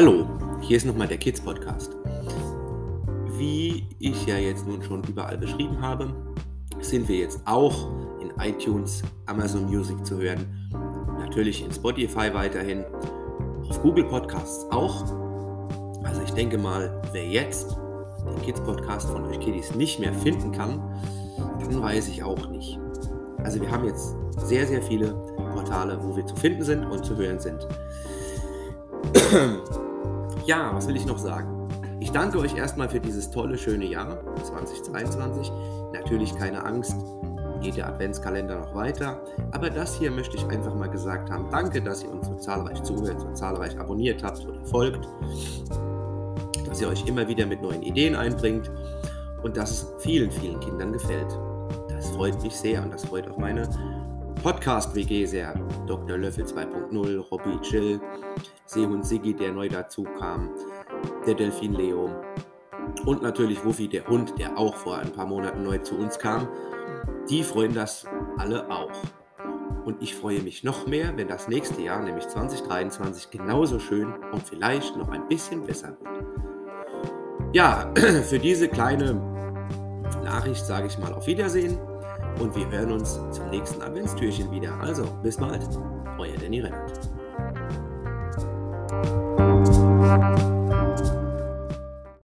Hallo, hier ist nochmal der Kids Podcast. Wie ich ja jetzt nun schon überall beschrieben habe, sind wir jetzt auch in iTunes, Amazon Music zu hören, natürlich in Spotify weiterhin, auf Google Podcasts auch. Also ich denke mal, wer jetzt den Kids Podcast von euch Kiddies nicht mehr finden kann, dann weiß ich auch nicht. Also wir haben jetzt sehr, sehr viele Portale, wo wir zu finden sind und zu hören sind. ja, was will ich noch sagen? Ich danke euch erstmal für dieses tolle, schöne Jahr 2022. Natürlich keine Angst, geht der Adventskalender noch weiter. Aber das hier möchte ich einfach mal gesagt haben. Danke, dass ihr uns so zahlreich zuhört, so zahlreich abonniert habt oder folgt. Dass ihr euch immer wieder mit neuen Ideen einbringt und dass es vielen, vielen Kindern gefällt. Das freut mich sehr und das freut auch meine Podcast-WG sehr. Dr. Löffel 2.0, Robby Chill, Seehund Siggi, der neu dazu kam, der Delfin Leo und natürlich Wuffi, der Hund, der auch vor ein paar Monaten neu zu uns kam. Die freuen das alle auch. Und ich freue mich noch mehr, wenn das nächste Jahr, nämlich 2023, genauso schön und vielleicht noch ein bisschen besser wird. Ja, für diese kleine Nachricht sage ich mal auf Wiedersehen und wir hören uns zum nächsten Adventstürchen wieder. Also, bis bald. Euer Danny Rennert. Bye.